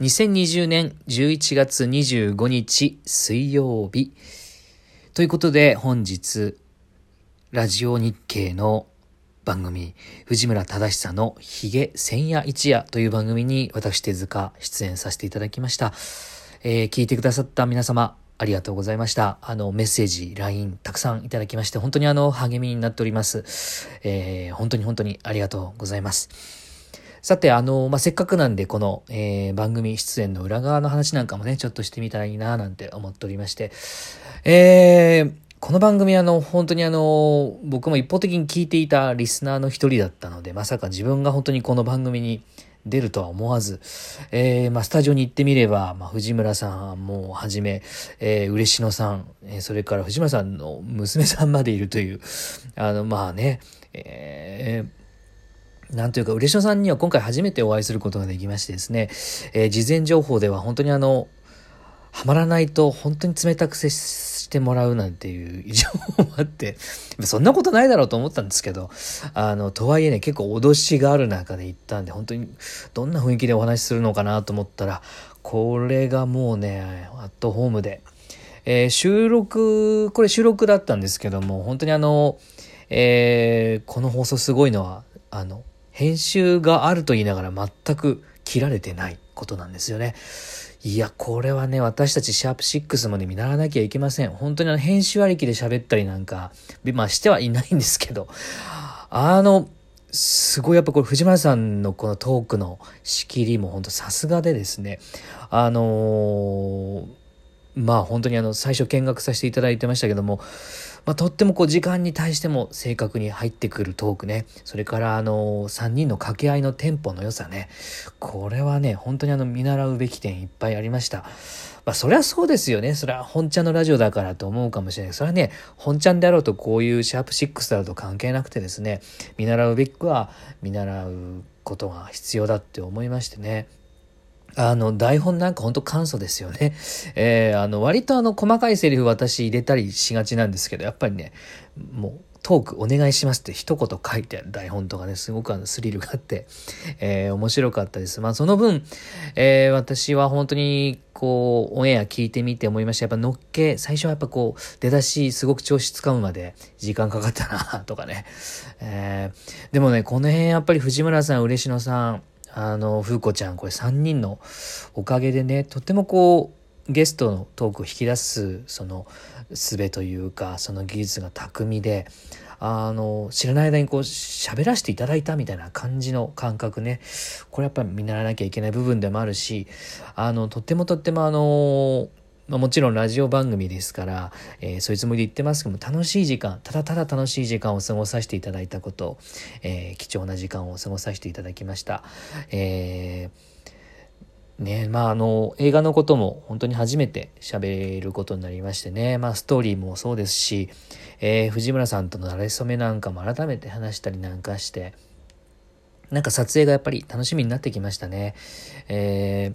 2020年11月25日水曜日。ということで本日、ラジオ日経の番組、藤村忠久のヒゲ千夜一夜という番組に私手塚出演させていただきました。えー、聞いてくださった皆様、ありがとうございました。あの、メッセージ、LINE、たくさんいただきまして、本当にあの、励みになっております。えー、本当に本当にありがとうございます。さて、あの、まあ、せっかくなんで、この、えー、番組出演の裏側の話なんかもね、ちょっとしてみたらいいな、なんて思っておりまして、えー、この番組あの、本当にあの、僕も一方的に聞いていたリスナーの一人だったので、まさか自分が本当にこの番組に出るとは思わず、えー、まあ、スタジオに行ってみれば、まあ、藤村さんもはじめ、えー、嬉野さん、えー、それから藤村さんの娘さんまでいるという、あの、まあね、えー、なんというか、嬉野さんには今回初めてお会いすることができましてですね、えー、事前情報では本当にあの、はまらないと本当に冷たく接してもらうなんていう情報もあって、そんなことないだろうと思ったんですけど、あの、とはいえね、結構脅しがある中で行ったんで、本当にどんな雰囲気でお話しするのかなと思ったら、これがもうね、アットホームで、えー、収録、これ収録だったんですけども、本当にあの、えー、この放送すごいのは、あの、編集があると言いながら全く切られてないことなんですよね。いや、これはね、私たちシャープ6もね、見習わなきゃいけません。本当にあの、編集ありきで喋ったりなんか、まあしてはいないんですけど、あの、すごいやっぱこれ藤村さんのこのトークの仕切りも本当さすがでですね、あのー、まあ本当にあの最初見学させていただいてましたけども、まあ、とってもこう時間に対しても正確に入ってくるトークね。それからあの3人の掛け合いのテンポの良さね。これはね、本当にあの見習うべき点いっぱいありました。まあそりゃそうですよね。それは本ちゃんのラジオだからと思うかもしれない。それはね、本ちゃんであろうとこういうシャープ6だろうと関係なくてですね、見習うべきは見習うことが必要だって思いましてね。あの、台本なんかほんと簡素ですよね。えー、あの、割とあの、細かいセリフ私入れたりしがちなんですけど、やっぱりね、もう、トークお願いしますって一言書いてある台本とかね、すごくあのスリルがあって、えー、面白かったです。まあその分、えー、私は本当にこう、オンエア聞いてみて思いました。やっぱのっけ、最初はやっぱこう、出だしすごく調子つかむまで時間かかったなとかね。えー、でもね、この辺やっぱり藤村さん、嬉野さん、あの、風子ちゃん、これ3人のおかげでね、とってもこう、ゲストのトークを引き出す、その、術というか、その技術が巧みで、あの、知らない間にこう、喋らせていただいたみたいな感じの感覚ね。これやっぱり見習わなきゃいけない部分でもあるし、あの、とってもとってもあの、まあ、もちろんラジオ番組ですから、えー、そういうつもりで言ってますけども、楽しい時間、ただただ楽しい時間を過ごさせていただいたこと、えー、貴重な時間を過ごさせていただきました。えー、ね、まああの、映画のことも本当に初めて喋ることになりましてね、まあストーリーもそうですし、えー、藤村さんとの馴れ初めなんかも改めて話したりなんかして、なんか撮影がやっぱり楽しみになってきましたね。え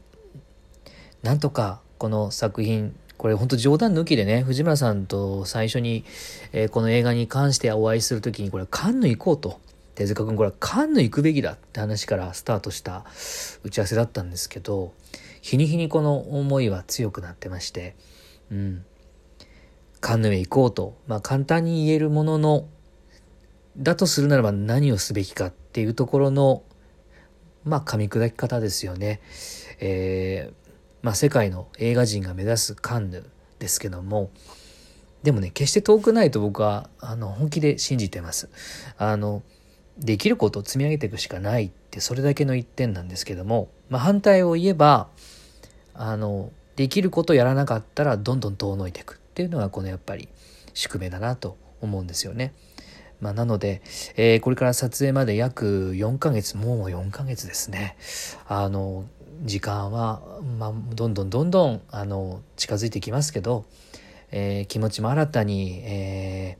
ー、なんとかこの作品、これ本当冗談抜きでね、藤村さんと最初に、えー、この映画に関してお会いするときに、これカンヌ行こうと。手塚君これはカンヌ行くべきだって話からスタートした打ち合わせだったんですけど、日に日にこの思いは強くなってまして、うん。カンヌへ行こうと、まあ簡単に言えるものの、だとするならば何をすべきかっていうところの、まあ噛み砕き方ですよね。えーまあ、世界の映画人が目指すカンヌですけども、でもね、決して遠くないと僕は、あの、本気で信じてます。あの、できることを積み上げていくしかないって、それだけの一点なんですけども、まあ、反対を言えば、あの、できることをやらなかったら、どんどん遠のいていくっていうのが、このやっぱり宿命だなと思うんですよね。まあ、なので、えー、これから撮影まで約4ヶ月、もう4ヶ月ですね。あの、時間は、まあ、どんどんどんどんあの近づいてきますけど、えー、気持ちも新たに、え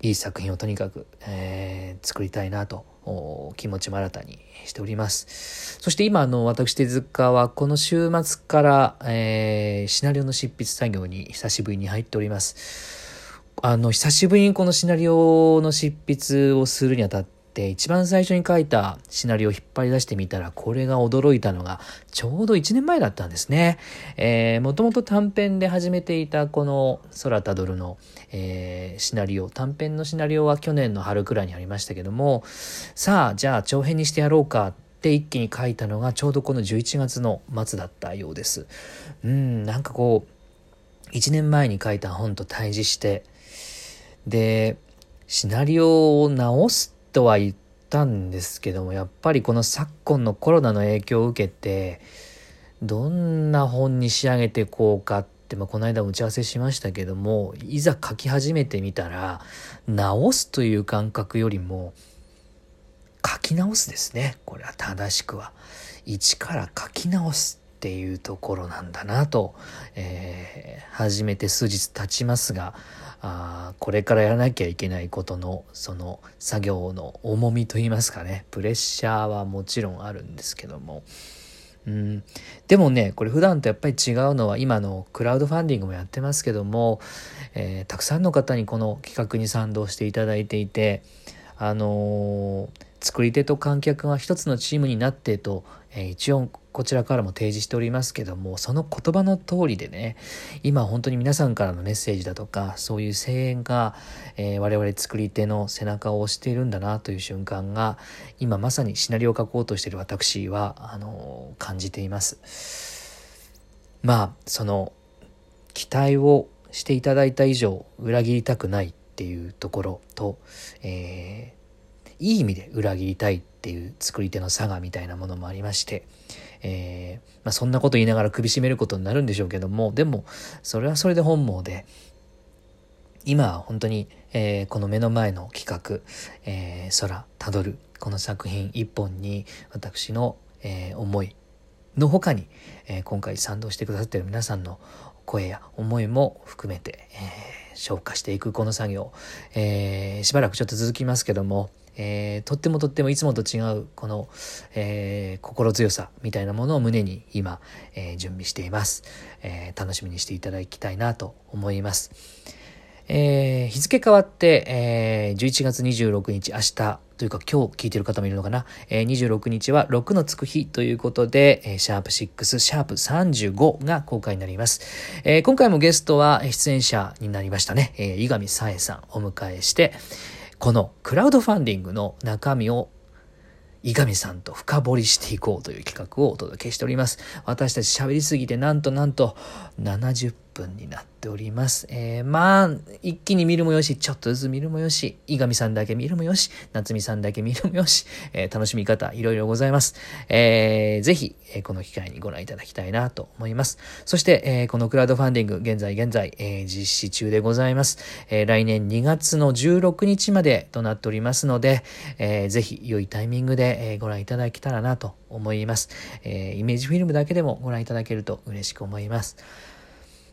ー、いい作品をとにかく、えー、作りたいなと気持ちも新たにしております。そして今あの私手塚はこの週末から、えー、シナリオの執筆作業に久しぶりに入っております。あの久しぶりにこのシナリオの執筆をするにあたっで、一番最初に書いたシナリオを引っ張り出してみたら、これが驚いたのが、ちょうど1年前だったんですね。えー、もともと短編で始めていたこの空たどるの、えー、シナリオ、短編のシナリオは去年の春くらいにありましたけども、さあ、じゃあ長編にしてやろうかって一気に書いたのがちょうどこの11月の末だったようです。うん、なんかこう、1年前に書いた本と対峙して、で、シナリオを直すとは言ったんですけどもやっぱりこの昨今のコロナの影響を受けてどんな本に仕上げていこうかって、まあ、この間打ち合わせしましたけどもいざ書き始めてみたら直すという感覚よりも書き直すですね。これは正しくは。一から書き直す。っていうところなんだなと、えー、初めて数日経ちますがあこれからやらなきゃいけないことのその作業の重みといいますかねプレッシャーはもちろんあるんですけども。うん、でもねこれ普段とやっぱり違うのは今のクラウドファンディングもやってますけども、えー、たくさんの方にこの企画に賛同していただいていてあのー作り手と観客が一つのチームになってと、えー、一応こちらからも提示しておりますけどもその言葉の通りでね今本当に皆さんからのメッセージだとかそういう声援が、えー、我々作り手の背中を押しているんだなという瞬間が今まさにシナリオを書こうとしている私はあの感じています。まあその期待をしていただいた以上裏切りたくないっていうところと、えーいい意味で裏切りたいっていう作り手の差がみたいなものもありまして、えー、まあ、そんなこと言いながら首絞めることになるんでしょうけども、でも、それはそれで本望で、今は本当に、えー、この目の前の企画、えー、空たどる、この作品一本に私の、えー、思いの他に、え今回賛同してくださっている皆さんの声や思いも含めて、え消化していくこの作業、えしばらくちょっと続きますけども、えー、とってもとってもいつもと違うこの、えー、心強さみたいなものを胸に今、えー、準備しています、え楽しみにしていただきたいなと思います。え日付変わって、え11月26日明日というか今日聞いてる方もいるのかな、え26日は6のつく日ということで、えシャープ6、シャープ35が公開になります。え今回もゲストは出演者になりましたね、えー、井上沙恵さんお迎えして、このクラウドファンディングの中身を伊上さんと深掘りしていこうという企画をお届けしております。私たち喋りすぎてなんとなんと70分になっております。えー、まあ、一気に見るもよし、ちょっとずつ見るもよし、伊上さんだけ見るもよし、夏美さんだけ見るもよし、えー、楽しみ方いろいろございます。えー、ぜひ、えー、この機会にご覧いただきたいなと思います。そして、えー、このクラウドファンディング、現在現在、えー、実施中でございます。えー、来年2月の16日までとなっておりますので、えー、ぜひ良いタイミングで、えー、ご覧いただけたらなと思います。えー、イメージフィルムだけでもご覧いただけると嬉しく思います。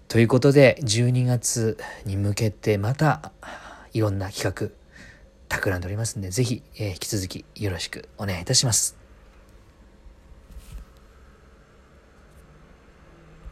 ということで、12月に向けてまたいろんな企画、企んでおりますんで、ぜひ、えー、引き続きよろしくお願いいたします。